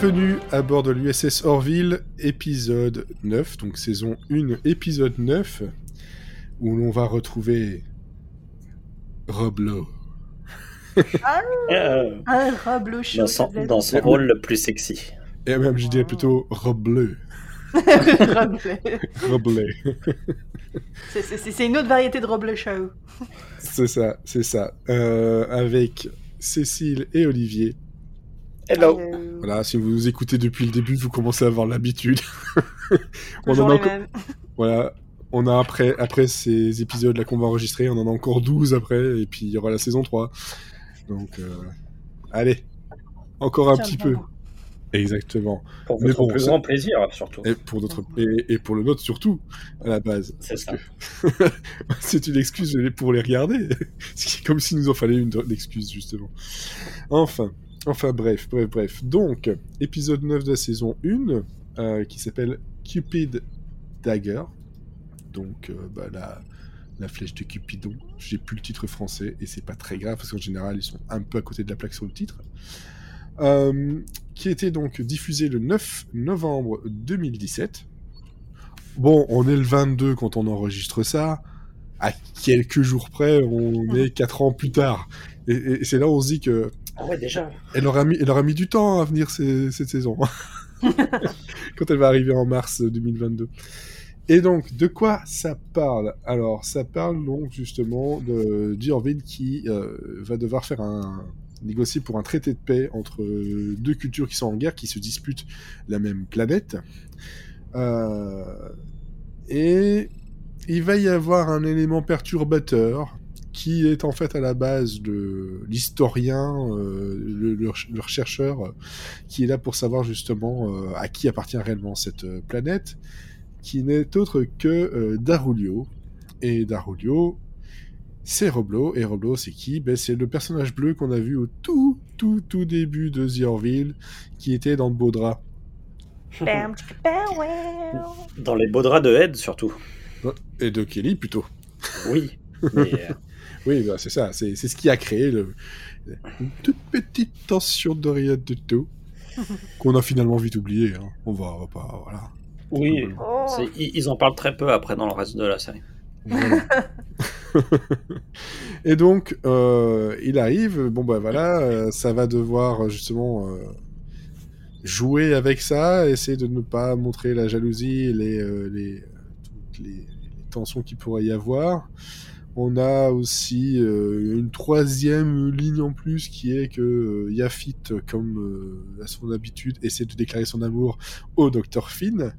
Bienvenue à bord de l'USS Orville, épisode 9, donc saison 1, épisode 9, où l'on va retrouver Roblo. Ah, Euh, un Roblo chaud. dans son, ça dans son rôle le plus sexy. Et même, je dirais plutôt Robleu. Roblo. Robleu. C'est- une autre variété de Roblo chaud. c'est ça, c'est ça. Euh, avec Cécile et Olivier. Hello. Voilà, si vous nous écoutez depuis le début, vous commencez à avoir l'habitude. on en a encore-. Voilà. On a après, après ces épisodes-là qu'on va enregistrer, on en a encore 12 après, et puis il y aura la saison 3. Donc, euh, allez, encore un Tiens, petit bon. peu. Exactement. Pour Mais votre bon, plus ça- grand plaisir, surtout. Et pour, notre, et, et pour le nôtre surtout, à la base. C'est ça. C'est une excuse pour les regarder. C'est comme s'il nous en fallait une, une excuse, justement. Enfin, enfin, bref, bref, bref. Donc, épisode 9 de la saison 1, euh, qui s'appelle Cupid Dagger. Donc, euh, bah, la, la flèche de Cupidon. J'ai plus le titre français, et c'est pas très grave, parce qu'en général, ils sont un peu à côté de la plaque sur le titre. Euh, qui était donc diffusé le 9 novembre 2017. Bon, on est le 22 quand on enregistre ça. À quelques jours près, on est 4 ans plus tard. Et, et c'est là où on se dit que Ah ouais, déjà. elle aura mis, elle aura mis du temps à venir ces- cette saison. quand elle va arriver en mars 2022. Et donc, de quoi ça parle? Alors, ça parle donc justement de qui euh, va devoir faire un négocier pour un traité de paix entre deux cultures qui sont en guerre, qui se disputent la même planète. Euh, et il va y avoir un élément perturbateur qui est en fait à la base de l'historien, euh, le, le- le chercheur, euh, qui est là pour savoir justement euh, à qui appartient réellement cette euh, planète, qui n'est autre que euh, Darulio. Et Darulio, c'est Roblo. Et Roblo, c'est qui? Ben, C'est le personnage bleu qu'on a vu au tout, tout, tout début de The Orville, qui était dans le beau drap. Dans les beaux draps de Ed, surtout. Et de Kelly, plutôt. Oui. Mais, euh, Oui, bah, c'est ça. C'est c'est ce qui a créé le... une toute petite tension de rien du tout. Qu'on a finalement vite oublié. hein. On va, on va pas. Voilà. oui. Oh. c'est- Ils en parlent très peu après dans le reste de la série. Voilà. Et donc, euh, il arrive, bon bah voilà, euh, ça va devoir euh, justement euh, jouer avec ça, essayer de ne pas montrer la jalousie et les, euh, les, toutes les, les tensions qu'il pourrait y avoir. On a aussi euh, une troisième ligne en plus qui est que euh, Yafit, comme euh, à son habitude, essaie de déclarer son amour au Dr Finn.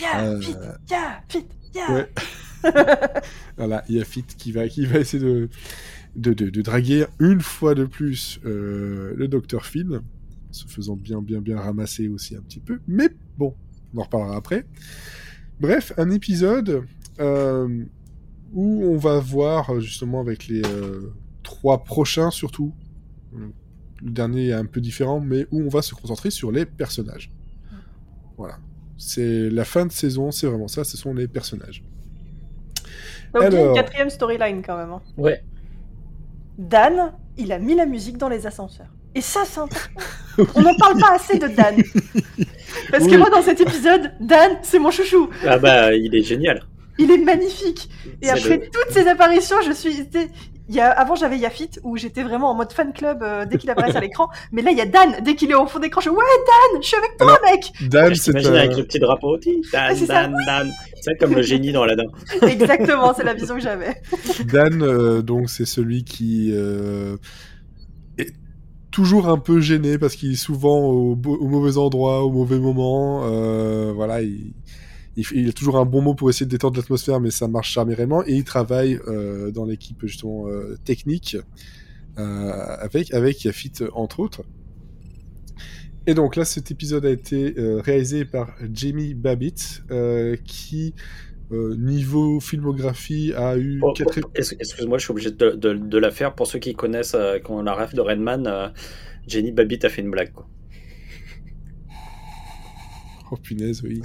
Ya, Euh, vite, ya, vite, ya. Ouais. voilà, Yafit qui va, qui va essayer de, de, de, de draguer une fois de plus euh, le docteur Finn, se faisant bien, bien, bien ramasser aussi un petit peu. Mais bon, on en reparlera après. Bref, un épisode euh, où on va voir justement avec les euh, trois prochains surtout. Le dernier est un peu différent, mais où on va se concentrer sur les personnages. Voilà. C'est la fin de saison, c'est vraiment ça, ce sont les personnages. Alors. une quatrième storyline quand même. hein. Ouais. Dan, il a mis la musique dans les ascenseurs. Et ça, c'est important. On n'en parle pas assez de Dan. Parce que moi, dans cet épisode, Dan, c'est mon chouchou. Ah bah, il est génial. Il est magnifique. Et après le- toutes ces apparitions, je suis. Il y a... Avant, j'avais Yafit où j'étais vraiment en mode fan club euh, dès qu'il apparaissait à l'écran. Mais là, il y a Dan. Dès qu'il est au fond d'écran, je Ouais, Dan, je suis avec toi, mec Dan, Je c'est un- avec le petit drapeau. Ti, Dan, ça. Dan, Dan. C'est comme le génie dans Aladdin. Exactement, c'est la vision que j'avais. Dan, euh, donc c'est celui qui euh, est toujours un peu gêné parce qu'il est souvent au, mauvais endroit, au mauvais moment. euh, voilà, il, il, a toujours un bon mot pour essayer de détendre l'atmosphère, mais ça marche jamais réellement. Et il travaille euh, dans l'équipe justement euh, technique euh, avec avec Yafit entre autres. Et donc là, cet épisode a été réalisé par Jamie Babbitt, qui niveau filmographie a eu Oh, quatre oh, ex- Excuse-moi, je suis obligé de, de- de la faire. Pour ceux qui connaissent, qui ont la ref de Redman, Jenny Babbitt a fait une blague. Quoi. Oh punaise, oui.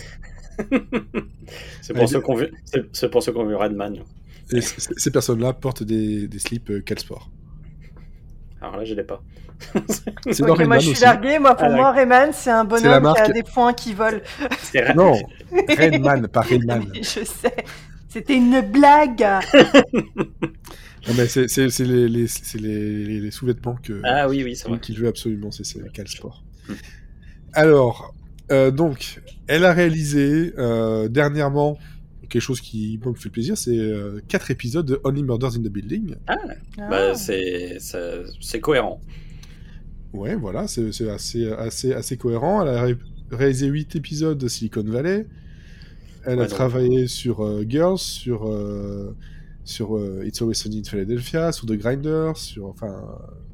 C'est Ah, pour, il- ceux qui ont vu- c'est- pour ceux qui ont vu Redman. Et ces personnes-là portent des, des slips euh, Calsport. Alors là, je l'ai pas. C'est Ok, dans moi je suis aussi. largué. Moi pour Ah, moi Rayman c'est un la bonhomme qui a des points qui volent. Non, Rayman, pas Rayman. je sais. C'était une blague. Non, mais c'est les, les, c'est les, les- les sous-vêtements que, Ah oui, oui, c'est vrai. qu'il veut absolument, c'est c'est Cal Sport. Hmm. Alors, euh, donc, elle a réalisé euh, dernièrement quelque chose qui moi, me fait plaisir, c'est euh, quatre épisodes de Only Murders in the Building. Bah, Ah. c'est ça- c'est cohérent. Ouais, voilà, c'est c'est assez, assez, assez cohérent. Elle a ré- réalisé huit épisodes de Silicon Valley. Elle a donc- travaillé sur euh, Girls, sur, euh, sur euh, It's Always Sunny in Philadelphia, sur The Grinder, sur enfin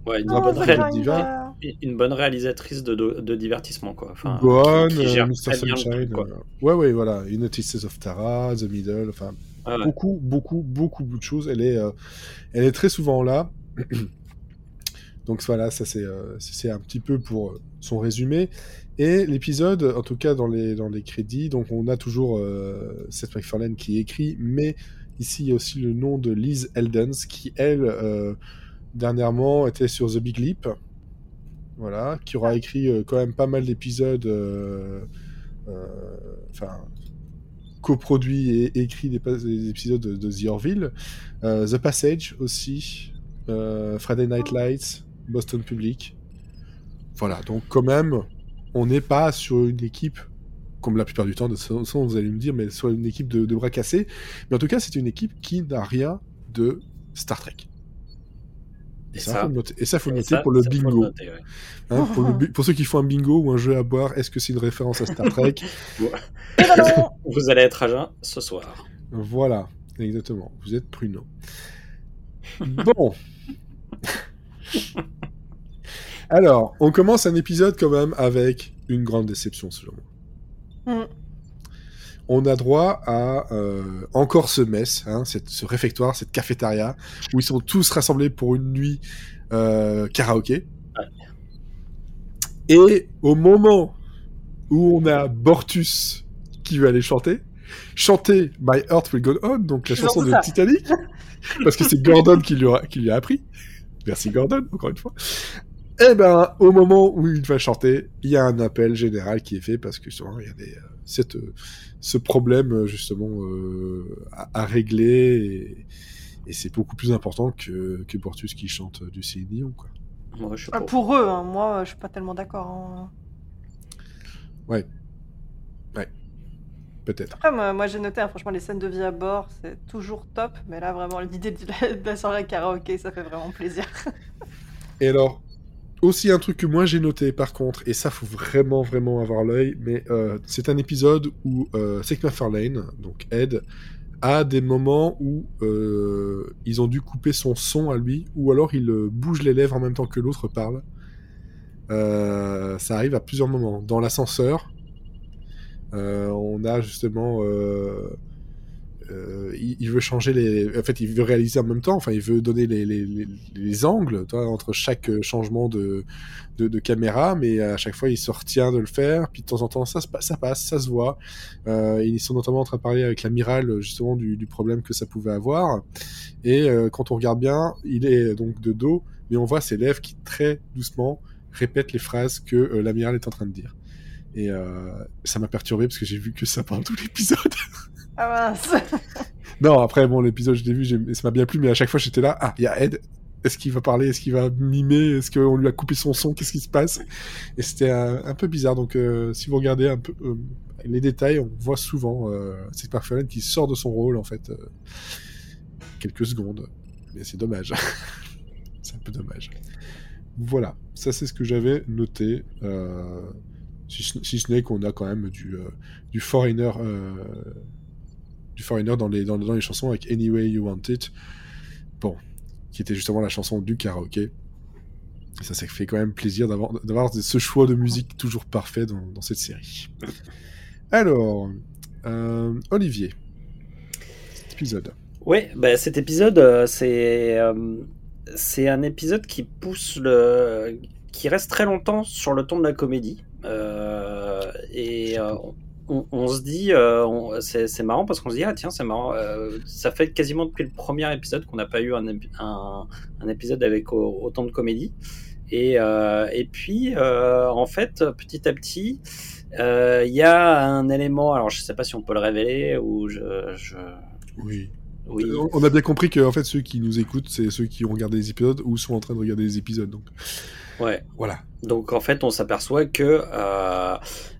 Ouais, une, Oh, bonne The réal- Grinder. Diva. une bonne réalisatrice de, de, de divertissement, quoi. Enfin, Gone, qui euh, gère Mr. Sunshine. truc, quoi. euh, ouais, ouais, voilà. United of Tara, The Middle, enfin Ah ouais. beaucoup, beaucoup, beaucoup, beaucoup de choses. Elle est, euh, elle est très souvent là. Donc voilà, ça c'est euh, un petit peu pour euh, son résumé. Et l'épisode, en tout cas dans les, dans les crédits, donc on a toujours euh, Seth MacFarlane qui écrit, mais ici il y a aussi le nom de Liz Eldens qui, elle, euh, dernièrement était sur The Big Leap. Voilà, qui aura écrit euh, quand même pas mal d'épisodes. euh, euh, Enfin, coproduit et écrit des, épisodes de, de The Orville. The Passage aussi. Friday Night Lights. Boston Public. Voilà, donc quand même, on n'est pas sur une équipe, comme la plupart du temps, de toute façon, vous allez me dire, mais sur une équipe de, de bras cassés. Mais en tout cas, c'est une équipe qui n'a rien de Star Trek. Et, Et ça, ça- faut le noter, et ça, faut le Et noter ça, pour le bingo. noter, ouais. Hein, pour, le bi- pour ceux qui font un bingo ou un jeu à boire, est-ce que c'est une référence à Star Trek. Vous allez être à jeun ce soir. Voilà, exactement. Vous êtes pruneau. Bon. Alors, on commence un épisode quand même avec une grande déception, selon moi. Mm. On a droit à euh, encore ce mess, hein, cette- ce réfectoire, cette cafétéria, où ils sont tous rassemblés pour une nuit euh, karaoké. Et au moment où on a Bortus qui veut aller chanter, chanter My Heart Will Go On, donc la chanson de ça. Titanic, parce que c'est Gordon qui lui, a, qui lui a appris. Merci Gordon, encore une fois. Eh ben, au moment où il va chanter, il y a un appel général qui est fait parce que justement, il y a des, euh, cette, euh, ce problème euh, justement euh, à, à régler et, et c'est beaucoup plus important que, que Bortus qui chante du Céline Dion, quoi. Moi, je suis Ah, pour. Eux, hein, moi je suis pas tellement d'accord. hein. Peut-être. Après, moi, moi, j'ai noté, hein, franchement, les scènes de vie à bord, c'est toujours top. Mais là, vraiment, l'idée de la, de la soirée karaoké, ça fait vraiment plaisir. Et alors, aussi un truc que moi j'ai noté par contre, et ça faut vraiment vraiment avoir l'œil, mais euh, c'est un épisode où euh, Seth MacFarlane, donc Ed, a des moments où euh, ils ont dû couper son son à lui, ou alors il euh, bouge les lèvres en même temps que l'autre parle. Ça arrive à plusieurs moments. Dans l'ascenseur, on a justement... euh, il, veut changer les. En fait, il veut réaliser en même temps. Enfin, il veut donner les, les, les, les angles entre chaque euh, changement de, caméra, mais à chaque fois, il se retient de le faire. Puis de temps en temps, ça, ça passe, ça se voit. Euh, ils sont notamment en train de parler avec l'amiral justement du, du problème que ça pouvait avoir. Et quand on regarde bien, il est donc de dos, mais on voit ses lèvres qui très doucement répètent les phrases que l'amiral est en train de dire. Et ça m'a perturbé parce que j'ai vu que ça pendant tout l'épisode. Ah mince. Non, après, bon, l'épisode, je l'ai vu, ça m'a bien plu, mais à chaque fois, j'étais là, ah, il y a Ed, est-ce qu'il va parler, est-ce qu'il va mimer, est-ce qu'on lui a coupé son son, qu'est-ce qui se passe? Et c'était un, peu bizarre, donc euh, si vous regardez un peu euh, les détails, on voit souvent euh, MacFarlane qui sort de son rôle, en fait, euh, quelques secondes, mais c'est dommage. c'est un peu dommage. Voilà, ça c'est ce que j'avais noté, si, ce- si ce n'est qu'on a quand même du, du foreigner... du Foreigner dans les, dans, dans les chansons avec Anyway You Want It. Bon, qui était justement la chanson du karaoké. Ça, ça fait quand même plaisir d'avoir ce choix de musique toujours parfait dans, cette série. Alors, euh, Olivier, cet épisode. Ouais, bah, cet épisode, euh, c'est euh, c'est un épisode qui pousse le, qui reste très longtemps sur le ton de la comédie. Et on, on se dit, euh, c'est marrant parce qu'on se dit, ah tiens, c'est marrant, euh, ça fait quasiment depuis le premier épisode qu'on n'a pas eu un, épi- un, un épisode avec au- autant de comédie. Et, euh, et puis, en fait, petit à petit, il y a un élément, alors je sais pas si on peut le révéler ou je. je... Oui. Oui. On- On a bien compris que en fait ceux qui nous écoutent, c'est ceux qui ont regardé les épisodes ou sont en train de regarder les épisodes. Donc Ouais. voilà. Donc en fait, on s'aperçoit que euh,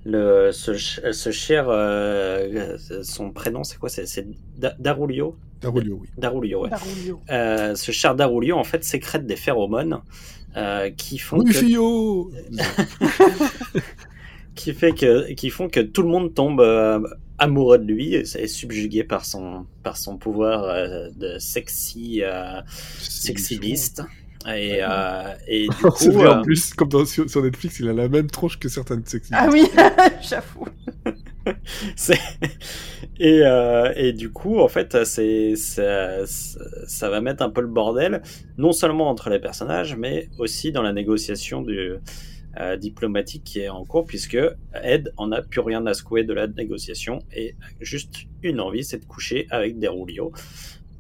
le, ce, ce cher, euh, son prénom, c'est quoi? C'est c'est Da- Darulio Darolio, oui. Darulio, ouais. Darulio. Euh, ce cher Darulio, en fait, sécrète des phéromones euh, qui font Oui, que, Fio qui fait que, qui font que tout le monde tombe euh, amoureux de lui et est subjugué par son, par son pouvoir euh, de sexy, euh, sexy beast. Et, euh, et du coup, vrai, euh, en plus, comme dans- sur, sur Netflix, il a la même tronche que certaines sexy. Ah oui, j'avoue. C'est- et, euh, et du coup, en fait, c'est ça, va mettre un peu le bordel, non seulement entre les personnages, mais aussi dans la négociation du, euh, diplomatique qui est en cours, puisque Ed en a plus rien à secouer de la négociation et a juste une envie, c'est de coucher avec Derulio.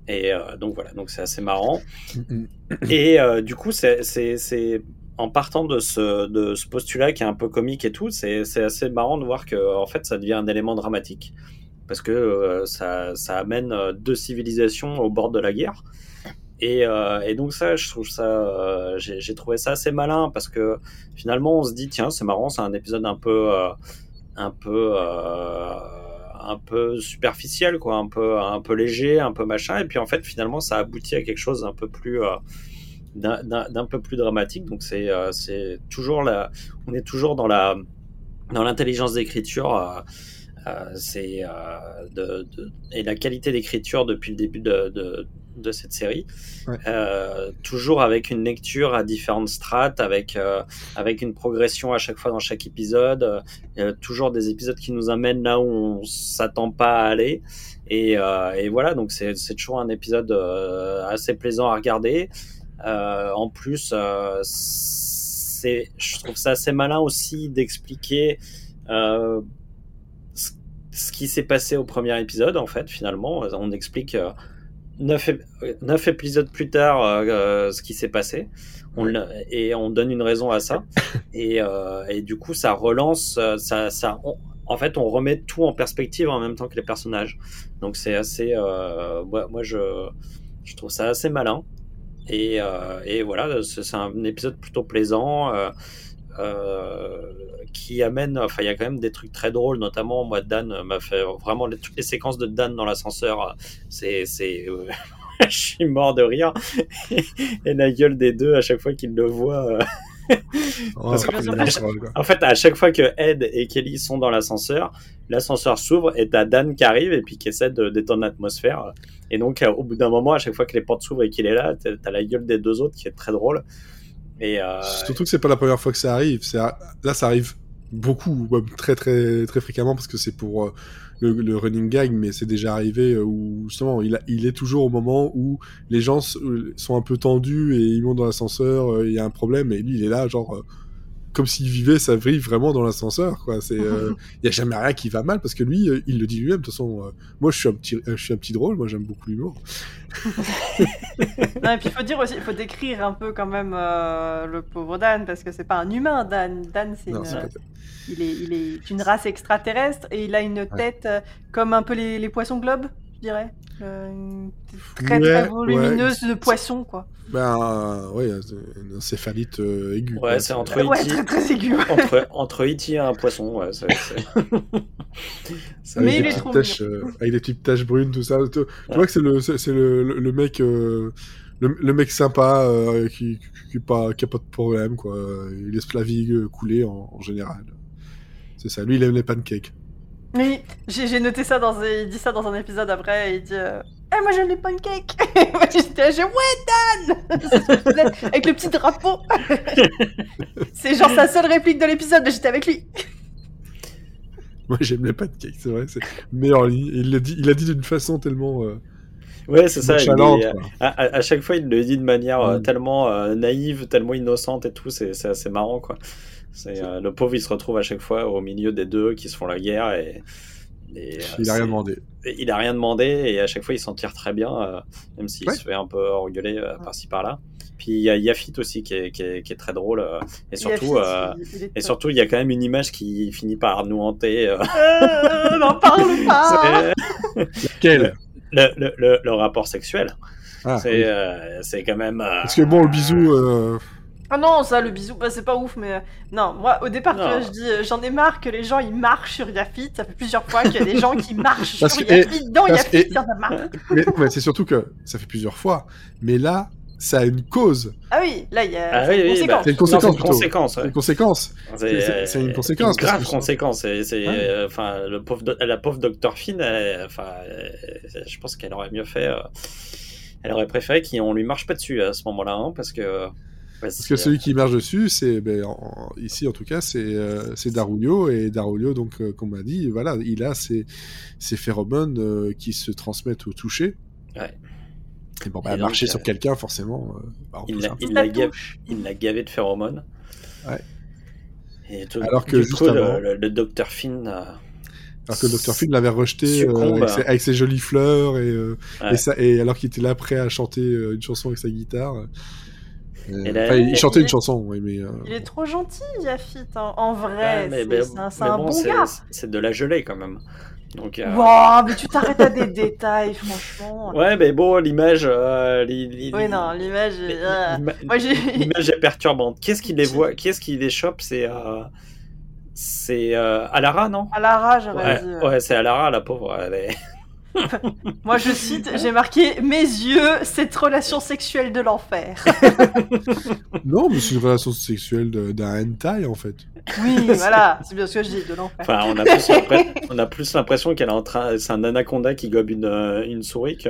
Et euh, donc voilà, donc c'est assez marrant. Et euh, du coup, c'est, en partant de ce, de ce postulat qui est un peu comique et tout, c'est, assez marrant de voir que en fait, ça devient un élément dramatique parce que euh, ça, ça amène deux civilisations au bord de la guerre. Et, et donc ça, je trouve ça, j'ai, trouvé ça assez malin parce que finalement, on se dit tiens, c'est marrant, c'est un épisode un peu, un peu. Un peu superficiel quoi un peu un peu léger un peu machin. Et puis en fait finalement ça aboutit à quelque chose d'un peu plus euh, d'un- peu plus dramatique. Donc c'est euh, c'est toujours la on est toujours dans la dans l'intelligence d'écriture euh, euh, c'est de, et la qualité d'écriture depuis le début de, de cette série. Ouais. Euh, toujours avec une lecture à différentes strates avec euh, avec une progression à chaque fois dans chaque épisode. Euh, toujours des épisodes qui nous amènent là où on s'attend pas à aller. Et, euh, et voilà donc c'est c'est toujours un épisode euh, assez plaisant à regarder. Euh, en plus euh, c'est je trouve ça assez malin aussi d'expliquer euh, ce, ce qui s'est passé au premier épisode en fait finalement. On explique euh, neuf, ép- euh, neuf épisodes plus tard euh, euh, ce qui s'est passé. On, et on donne une raison à ça. Et, euh, et du coup ça relance euh, ça, ça on- en fait on remet tout en perspective en même temps que les personnages. Donc c'est assez euh, moi, moi, je je trouve ça assez malin. Et, euh, et voilà c'est un épisode plutôt plaisant qui amène enfin il y a quand même des trucs très drôles notamment moi Dan m'a fait vraiment les- toutes les séquences de Dan dans l'ascenseur euh, c'est c'est euh, je suis mort de rire et la gueule des deux à chaque fois qu'ils le voient euh, Oh, Parce que- en fait, à chaque fois que Ed et Kelly sont dans l'ascenseur, l'ascenseur s'ouvre et t'as Dan qui arrive et puis qui essaie de détendre l'atmosphère. Et donc, euh, au bout d'un moment, à chaque fois que les portes s'ouvrent et qu'il est là, t'as la gueule des deux autres qui est très drôle. Et euh, Surtout que c'est pas la première fois que ça arrive. C'est là, ça arrive beaucoup, très très très fréquemment parce que c'est pour euh, le, running gag, mais c'est déjà arrivé euh, où justement il, il est toujours au moment où les gens euh, sont un peu tendus et ils montent dans l'ascenseur, il y a un problème et lui il est là genre comme s'il vivait sa vie vraiment dans l'ascenseur quoi. C'est euh, il y a jamais rien qui va mal parce que lui euh, il le dit lui-même de toute façon. euh, moi je suis un petit je suis un petit drôle, moi j'aime beaucoup l'humour. Non, et puis il faut dire aussi, il faut décrire un peu quand même euh, le pauvre Dan, parce que c'est pas un humain, Dan. Dan, c'est Non, une- c'est pas il, est, il est une race extraterrestre et il a une tête euh, comme un peu les, les poissons globes, je dirais. Euh, une très Ouais, très volumineuse de poisson, quoi. Ben euh, ouais, c'est une encéphalite euh, aiguë. Ouais, c'est entre- Ouais, E.T. très très aigu. entre, entre E.T. et un poisson, ouais, c'est- c'est- c'est- Mais avec il des est petites trop taches, euh, avec des petites taches brunes, tout ça. Tu, vois que c'est le, c'est le, le, le mec, euh, le, le mec sympa euh, qui, qui, pas, qui a pas de problème, quoi. Il laisse la vie couler en, en général. C'est ça. Lui, il aime les pancakes. Oui, j'ai noté ça dans un- il dit ça dans un épisode après, et il dit euh, Eh, moi j'aime les pancakes Moi j'étais là, ouais Dan ce Avec le petit drapeau C'est genre sa seule réplique de l'épisode, mais j'étais avec lui Moi, j'aime les pancakes, c'est vrai. C'est meilleur Il l'a dit, il a dit d'une façon tellement euh, Ouais, c'est ça. est- quoi. à, à- à chaque fois, il le dit de manière euh, Mm. tellement euh, naïve, tellement innocente et tout. C'est c'est assez marrant, quoi. C'est euh, le pauvre, il se retrouve à chaque fois au milieu des deux qui se font la guerre et, et, euh, Il a rien demandé. il a rien demandé et à chaque fois il s'en tire très bien, euh, même s'il Ouais. se fait un peu engueuler euh, par-ci par-là. Puis il y a Yafit aussi qui est, qui est, qui est très drôle euh, et surtout. Yafit, euh, il- et surtout, il y a quand même une image qui finit par nous hanter. euh, Euh, n'en parle pas Quel le, le, le, le rapport sexuel. Ah, c'est oui. euh, quand même. euh, Parce que bon, le bisou. Ah non, ça, le bisou, bah, c'est pas ouf, mais... euh, Non, moi, au départ, tu Non. vois, je dis, euh, j'en ai marre que les gens, ils marchent sur Yafit. Ça fait plusieurs fois qu'il y a des gens qui marchent Parce sur que- Yafit. Dans parce- Yafit, et- il y en a marre. Mais, mais c'est surtout que ça fait plusieurs fois. Mais là, ça a une cause. Ah oui, là, il y a Ah c'est oui, une oui, conséquence. bah, C'est une non, conséquence, c'est une plutôt. conséquence, C'est ouais. une conséquence. C'est c'est- c'est une conséquence, Une parce grave que- conséquence. C'est, c'est, Ouais. euh, enfin, le pauvre, do- la pauvre Dr. Finn, elle- enfin, euh, je pense qu'elle aurait mieux fait. euh, elle aurait préféré qu'on lui marche pas dessus à ce moment-là, hein, parce que. Parce que celui qui marche dessus, c'est ben, en- ici en tout cas, c'est euh, Darulio et Darulio, donc euh, comme on m'a dit, voilà, il a ses, ses phéromones euh, qui se transmettent au toucher. Ouais. Et bon, bah, Et donc, marcher euh, sur quelqu'un, forcément. euh, bah, on il l'a, il, gavé, touche. il l'a gavé de phéromones. Ouais. Et tout- Alors que du juste coup, le- avant- le, le Dr. Finn. euh, Alors que le Dr. Phil l'avait rejeté euh, avec, ses, avec ses jolies fleurs et, euh, Ouais. et, ça, et alors qu'il était là prêt à chanter euh, une chanson avec sa guitare. Euh, enfin, il chantait il- une chanson, oui, mais euh, Il est trop gentil, Yafit, hein. en vrai. ouais, c'est un, bon, gars. c'est de la gelée quand même. Donc, euh, Wow, mais tu t'arrêtes à des détails, franchement. Ouais, mais bon, l'image. euh, li- li- Oui, non, l'image. L'image est perturbante. Qu'est-ce qui les voit Qu'est-ce qui les chope? C'est euh, c'est euh, Alara, non? À la rage, j'aurais Ouais, dit. ouais. ouais, c'est Alara, la pauvre. Elle est... Moi, je cite, j'ai marqué Mes yeux, cette relation sexuelle de l'enfer. non, mais c'est une relation sexuelle d'un hentai en fait. Oui, voilà, c'est bien ce que je dis, de l'enfer. Enfin, on a plus l'impression- qu'elle est en train. C'est un anaconda qui gobe une, euh, une souris que.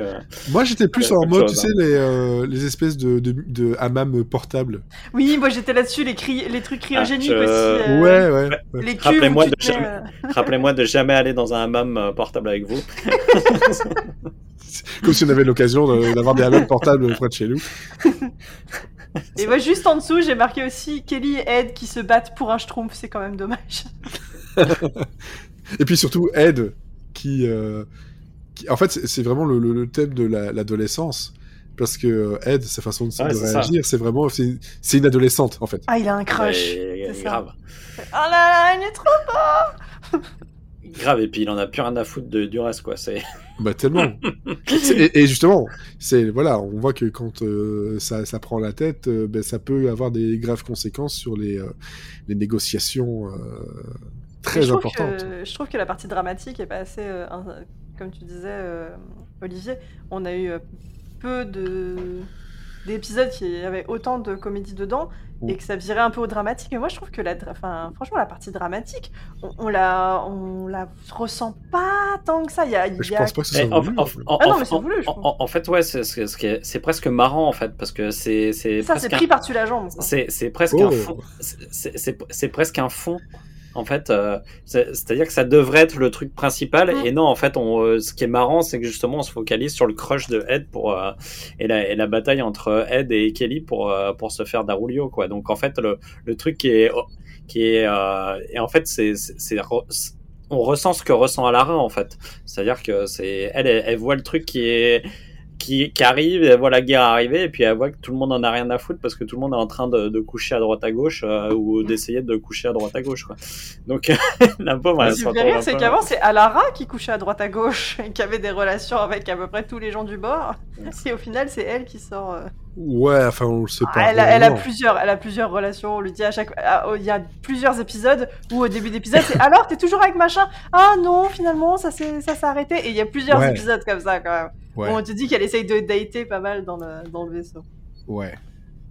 Moi, j'étais plus en mode, chose, tu sais, les, euh, les espèces de, de, de hammam portables. Oui, moi j'étais là-dessus, les, cri... les trucs cryogéniques Ah, je- aussi. euh, Ouais, ouais. Les Rappelez-moi de jamais- euh, Rappelez-moi de jamais aller dans un hammam portable avec vous. Comme si on avait l'occasion de- d'avoir des hammams portables près de chez nous. Et moi, juste en dessous, j'ai marqué aussi Kelly et Ed qui se battent pour un schtroumpf, c'est quand même dommage. Et puis surtout, Ed, qui. euh, qui- en fait, c'est vraiment le, le- le thème de la- l'adolescence. Parce que euh, Ed, sa façon de, Ouais, réagir, c'est vraiment. C'est une adolescente, en fait. Ah, il a un crush. Ouais, c'est grave. Oh là là, il est trop. Grave, et puis il en a plus rien à foutre de, du reste, quoi. C'est... Bah, tellement. Et, et justement, c'est voilà, on voit que quand euh, ça, ça prend la tête, euh, ben, ça peut avoir des graves conséquences sur les, euh, les négociations euh, très je trouve importantes. Que, je trouve que la partie dramatique est pas assez. euh, un- comme tu disais, euh, Olivier, on a eu peu de d'épisodes qui avaient autant de comédie dedans et que ça virait un peu au dramatique. Mais moi, je trouve que la, dra- enfin, franchement, la partie dramatique, on, on la, on la ressent pas tant que ça. Il y a, je y a- pense pas que ce soit voulu, en- en fait. en- Ah non, en- mais c'est voulu, je en- trouve. en- en fait, ouais, c'est, presque marrant, en fait, parce que c'est, c'est, ça, c'est un- pris par-dessus la jambe. quoi. C'est, presque Oh. un fond. C'est presque un fond. En fait, euh, c'est, c'est-à-dire que ça devrait être le truc principal, et non, en fait, on, euh, ce qui est marrant, c'est que justement, on se focalise sur le crush de Ed pour euh, et, la, et la bataille entre Ed et Kelly pour euh, pour se faire Darulio, quoi. Donc, en fait, le, le truc qui est qui est euh, et en fait, c'est, c'est, c'est re- on ressent ce que ressent Alara, en fait. C'est-à-dire que c'est elle, elle, elle voit le truc qui est qui, qui arrive, elle voit la guerre arriver, et puis elle voit que tout le monde en a rien à foutre parce que tout le monde est en train de, de coucher à droite à gauche euh, ou d'essayer de coucher à droite à gauche. Quoi. Donc la pauvre, elle Ce se rire, c'est qu'avant, c'est Alara qui couchait à droite à gauche et qui avait des relations avec à peu près tous les gens du bord. Et au final, c'est elle qui sort. euh, Ouais, enfin, on le sait pas. elle, a, elle a vraiment. plusieurs, elle a plusieurs relations. On lui dit à chaque, il y a plusieurs épisodes où au début d'épisode, c'est alors t'es toujours avec machin? Ah non, finalement ça s'est, ça s'est arrêté. Et il y a plusieurs Ouais. épisodes comme ça quand même. Ouais, Où on te dit qu'elle essaye de dater pas mal dans le, dans le vaisseau. ouais.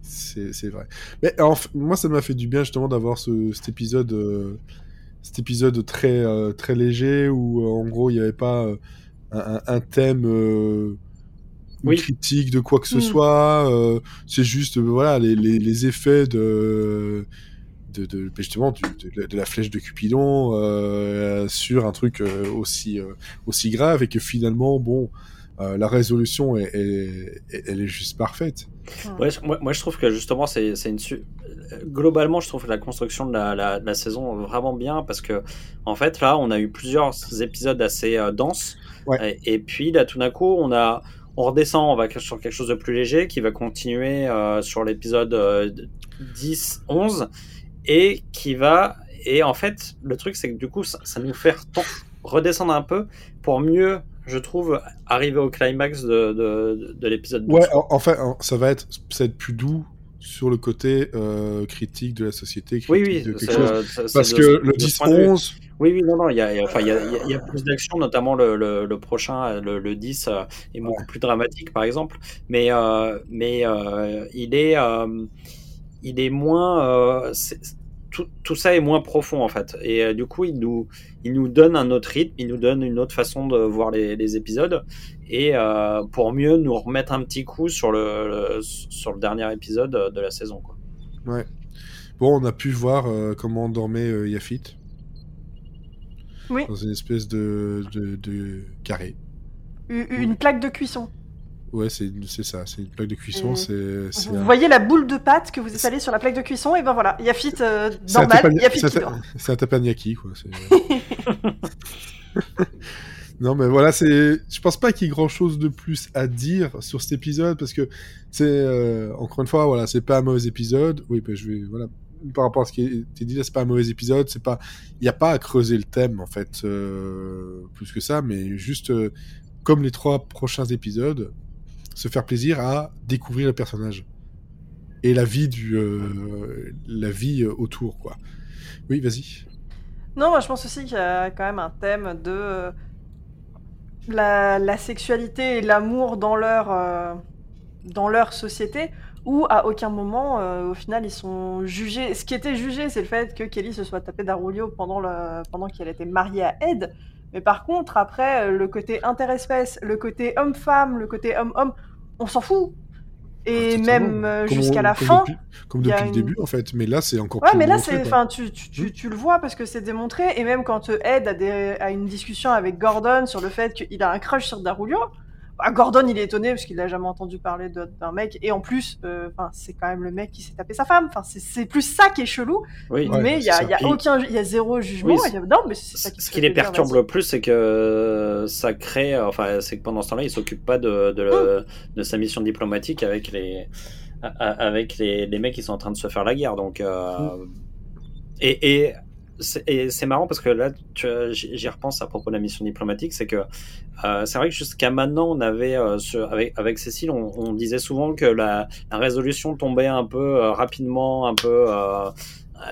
C'est c'est vrai. Mais moi, ça m'a fait du bien justement d'avoir ce, cet épisode, euh, cet épisode très euh, très léger où euh, en gros il n'y avait pas un, thème, Oui. critique de quoi que ce Mm. soit. euh, c'est juste euh, voilà les, les, les effets de de, de justement du- de, de la flèche de Cupidon euh, sur un truc aussi euh, aussi grave et que finalement bon euh, la résolution est, est- est- elle est juste parfaite. Ouais, moi, moi, je trouve que justement, c'est c'est une. su- Globalement, je trouve que la construction de la, la, de la saison est vraiment bien parce que, en fait, là, on a eu plusieurs épisodes assez euh, denses. Ouais. Et, et puis, là, tout d'un coup, on a. On redescend, on va sur quelque chose de plus léger qui va continuer euh, sur l'épisode euh, 10, 11 et qui va. Et en fait, le truc, c'est que du coup, ça, nous fait redescendre un peu pour mieux, je trouve, arriver au climax de, de, de l'épisode 12. Ouais, en- en- ça va être, ça va être plus doux sur le côté euh, critique de la société, Oui, critique oui, de quelque chose. Parce de- que le ce point de vue. 10-11, Oui, oui, non, non, il y a, y a- enfin, il y a, y plus d'action, notamment le, le, le prochain, le, le 10, euh, est beaucoup plus dramatique, par exemple. Mais, euh, mais il, est, il est moins. Euh, tout, tout ça est moins profond, en fait. Et euh, du coup, il nous, il nous donne un autre rythme, il nous donne une autre façon de voir les, les épisodes. Et euh, pour mieux nous remettre un petit coup sur le, le- sur le dernier épisode de la saison. Quoi. ouais. Bon, on a pu voir euh, comment dormait euh, Yafit. Oui. Dans une espèce de, de, de carré. Une plaque de cuisson. Ouais, c'est ça, c'est une plaque de cuisson. C'est c'est Vous un- voyez la boule de pâte que vous étalez sur la plaque de cuisson, et ben voilà, Yafit euh, normal, teppanyaki- Yafit c'est un- teppanyaki, quoi. non, mais voilà, c'est. Je pense pas qu'il y ait grand chose de plus à dire sur cet épisode parce que c'est euh, encore une fois, voilà, c'est pas un mauvais épisode. Oui, ben, je vais voilà. Par rapport à ce qui a été dit là, c'est pas un mauvais épisode. C'est pas, il y a pas à creuser le thème en fait euh, plus que ça, mais juste euh, comme les trois prochains épisodes, se faire plaisir à découvrir le personnage et la vie du, euh, la vie euh, autour quoi. Oui, vas-y. Non, moi je pense aussi qu'il y a quand même un thème de euh, la, la sexualité et l'amour dans leur, dans leur société, où à aucun moment, au final, ils sont jugés. Ce qui était jugé, c'est le fait que Kelly se soit tapé d'Arulio pendant, le... pendant qu'elle était mariée à Ed. Mais par contre, après, euh, le côté interespèce, le côté homme-femme, le côté homme-homme, on s'en fout. Et Ah, même euh, jusqu'à la comme fin. depuis- comme depuis le une- début en fait, mais là c'est encore Ouais, plus mais là, c'est, enfin, tu, tu, tu, tu le vois parce que c'est démontré, et même quand Ed a, des, a une discussion avec Gordon sur le fait qu'il a un crush sur Darulio, bah, Gordon il est étonné parce qu'il n'a jamais entendu parler d'un mec, et en plus, euh, enfin, c'est quand même le mec qui s'est tapé sa femme. Enfin, c'est, plus ça qui est chelou, Oui, Ouais, mais il y a, c'est il y a aucun, il y a zéro jugement. Oui, il y a- non, mais c'est ça qui Ce qui les perturbe le plus, c'est que ça crée, enfin, c'est que pendant ce temps-là, il s'occupe pas de, de, le- de sa mission diplomatique avec les, avec les, les mecs qui sont en train de se faire la guerre. Donc, euh, et c'est et c'est marrant parce que là, tu- j'y j'y repense à propos de la mission diplomatique, c'est que euh, c'est vrai que jusqu'à maintenant, on avait euh, ce- avec, avec Cécile, on, on disait souvent que la, la résolution tombait un peu euh, rapidement, un peu, euh,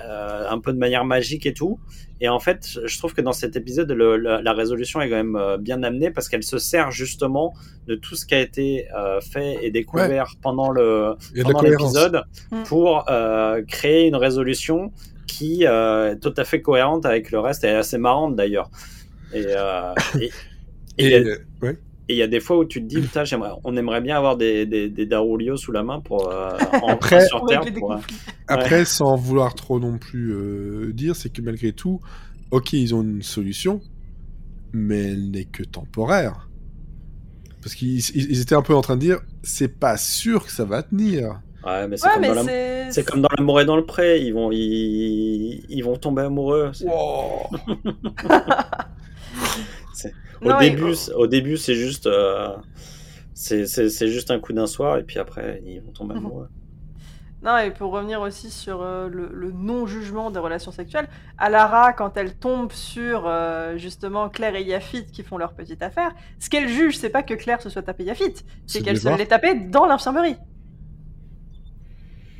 euh, un peu de manière magique et tout. Et en fait, je trouve que dans cet épisode, le- la, la résolution est quand même euh, bien amenée parce qu'elle se sert justement de tout ce qui a été euh, fait et découvert pendant le pendant l'épisode Mm. pour euh, créer une résolution qui euh, est tout à fait cohérente avec le reste et assez marrante d'ailleurs. Et, euh, et, et il y Et a- euh, ouais. et il y a des fois où tu te dis, putain, j'aimerais, on aimerait bien avoir des, des, des Darulio sous la main pour euh, en, Après- sur Terre. pour, euh. Après, sans vouloir trop non plus euh, dire, c'est que malgré tout, ok, ils ont une solution, mais elle n'est que temporaire. Parce qu'ils ils- ils étaient un peu en train de dire, c'est pas sûr que ça va tenir. Ouais, mais c'est Ouais, comme, dans la- c'est. c'est comme dans l'amour et dans le pré, ils vont, ils, ils vont tomber amoureux. Au Non, début, c'est- au début, c'est juste, euh, c'est, juste un coup d'un soir, et puis après, ils vont tomber Mhm. amoureux. Non, et pour revenir aussi sur euh, le, le non-jugement des relations sexuelles, Alara, quand elle tombe sur euh, justement Claire et Yafit qui font leur petite affaire, ce qu'elle juge, c'est pas que Claire se soit tapée Yafit, c'est qu'elle se l'est tapée dans l'infirmerie.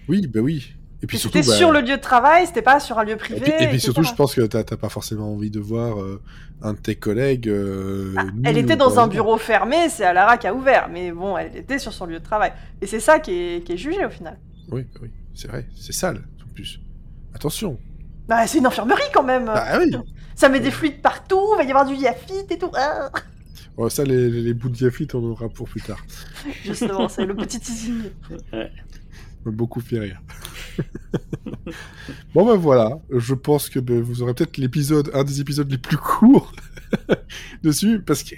Oui, bah oui. Et puis surtout, C'était bah, sur le lieu de travail, c'était pas sur un lieu et privé. puis, et puis surtout, je pense que t'as pas forcément envie de voir euh, un de tes collègues. euh, Ah, elle était dans un bureau fermé, c'est Alara qui a ouvert, mais bon, elle était sur son lieu de travail. Et c'est ça qui est, qui est jugé au final. Oui, bah oui, c'est vrai, c'est sale en plus. Attention. Bah, c'est une infirmerie quand même. Ah oui. Ça met des fluides partout, il va y avoir du Yafit et tout. Ah Bon, ça, les, les bouts de Yafit, on en aura pour plus tard. Justement, c'est le petit teasing. Beaucoup fait rire. bon ben voilà, je pense que ben, vous aurez peut-être l'épisode, un des épisodes les plus courts dessus, parce que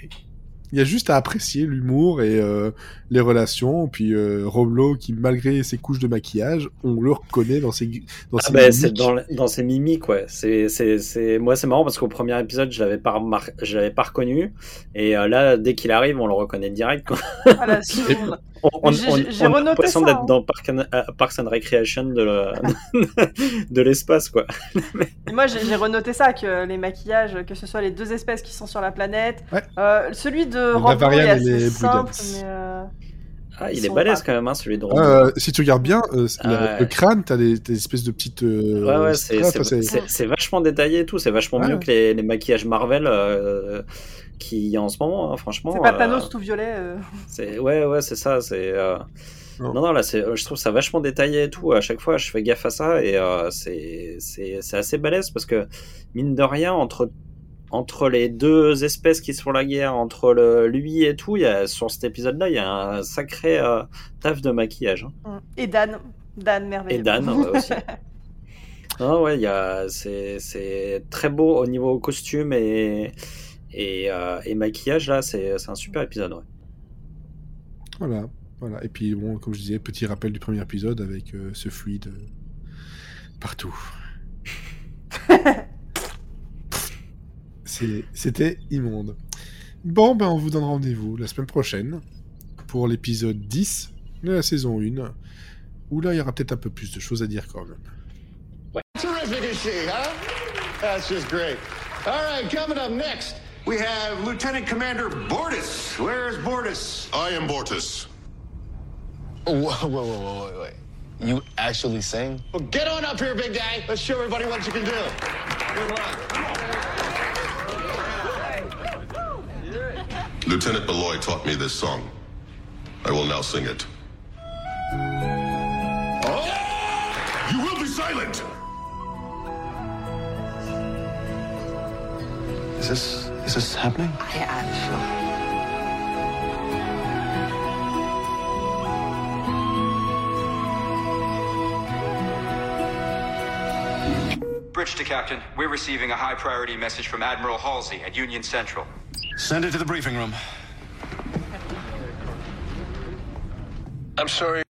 Il y a juste à apprécier l'humour et euh, les relations. Puis euh, Roblo, qui malgré ses couches de maquillage, on le reconnaît dans ses, dans Ah ses bah, c'est mimiques. dans, dans ses mimiques, ouais. C'est, c'est, c'est... Moi, c'est marrant parce qu'au premier épisode, je l'avais pas, remar- je l'avais pas reconnu. Et euh, là, dès qu'il arrive, on le reconnaît direct. Quoi. À la seconde. On, on, J'ai- on- j'ai on a renoté l'impression d'être hein. dans Park and, euh, Parks and Recreation de, le- de l'espace, quoi. Et moi, j'ai j'ai renoté ça, que les maquillages, que ce soit les deux espèces qui sont sur la planète. Ouais. Euh, celui de La Roblo est et assez les simple, mais... euh, Ah, il est balèze pas- quand même, hein, celui de. Euh, si tu regardes bien, euh, Ah le, ouais. le crâne, t'as des, des espèces de petites. euh, Ouais, ouais, c'est, strates, c'est, c'est- c'est- c'est vachement détaillé et tout. C'est vachement Ouais. mieux que les, les maquillages Marvel euh, qui y a en ce moment, hein, franchement. C'est pas euh, Thanos tout violet. euh. c'est, ouais, ouais, c'est ça. C'est, euh, Non. non. non, là, c'est, je trouve ça vachement détaillé et tout. À chaque fois, je fais gaffe à ça et euh, c'est, c'est, c'est assez balèze parce que, mine de rien, entre, entre les deux espèces qui se font la guerre, entre le, lui et tout, il y a, sur cet épisode-là, il y a un sacré euh, taf de maquillage. hein. Et Dan. Dan, merveilleux. Et Dan ouais, aussi. Non, ouais, il y a, c'est, c'est très beau au niveau costume et, et, euh, et maquillage. Là, c'est, c'est un super épisode. Ouais. Voilà, voilà. Et puis, bon, comme je disais, petit rappel du premier épisode avec euh, ce fluide euh, partout. C'était immonde. Bon, ben, on vous donne rendez-vous la semaine prochaine pour l'épisode 10 de la saison 1, où là, il y aura peut-être un peu plus de choses à dire quand même. Terrific is she, huh? That's just great. All right, coming up next, we have Lieutenant Commander Bortis. Where's Bortis? I am Bortus. Whoa, whoa, whoa, whoa, wait, wait. You actually sing? Well, get on up here, big guy. Let's show everybody what you can do. Good luck. Lieutenant Malloy taught me this song. I will now sing it. Oh! You will be silent! Is this is this happening? I am sure. Bridge to Captain. We're receiving a high priority message from Admiral Halsey at Union Central. Send it to the briefing room. I'm sorry.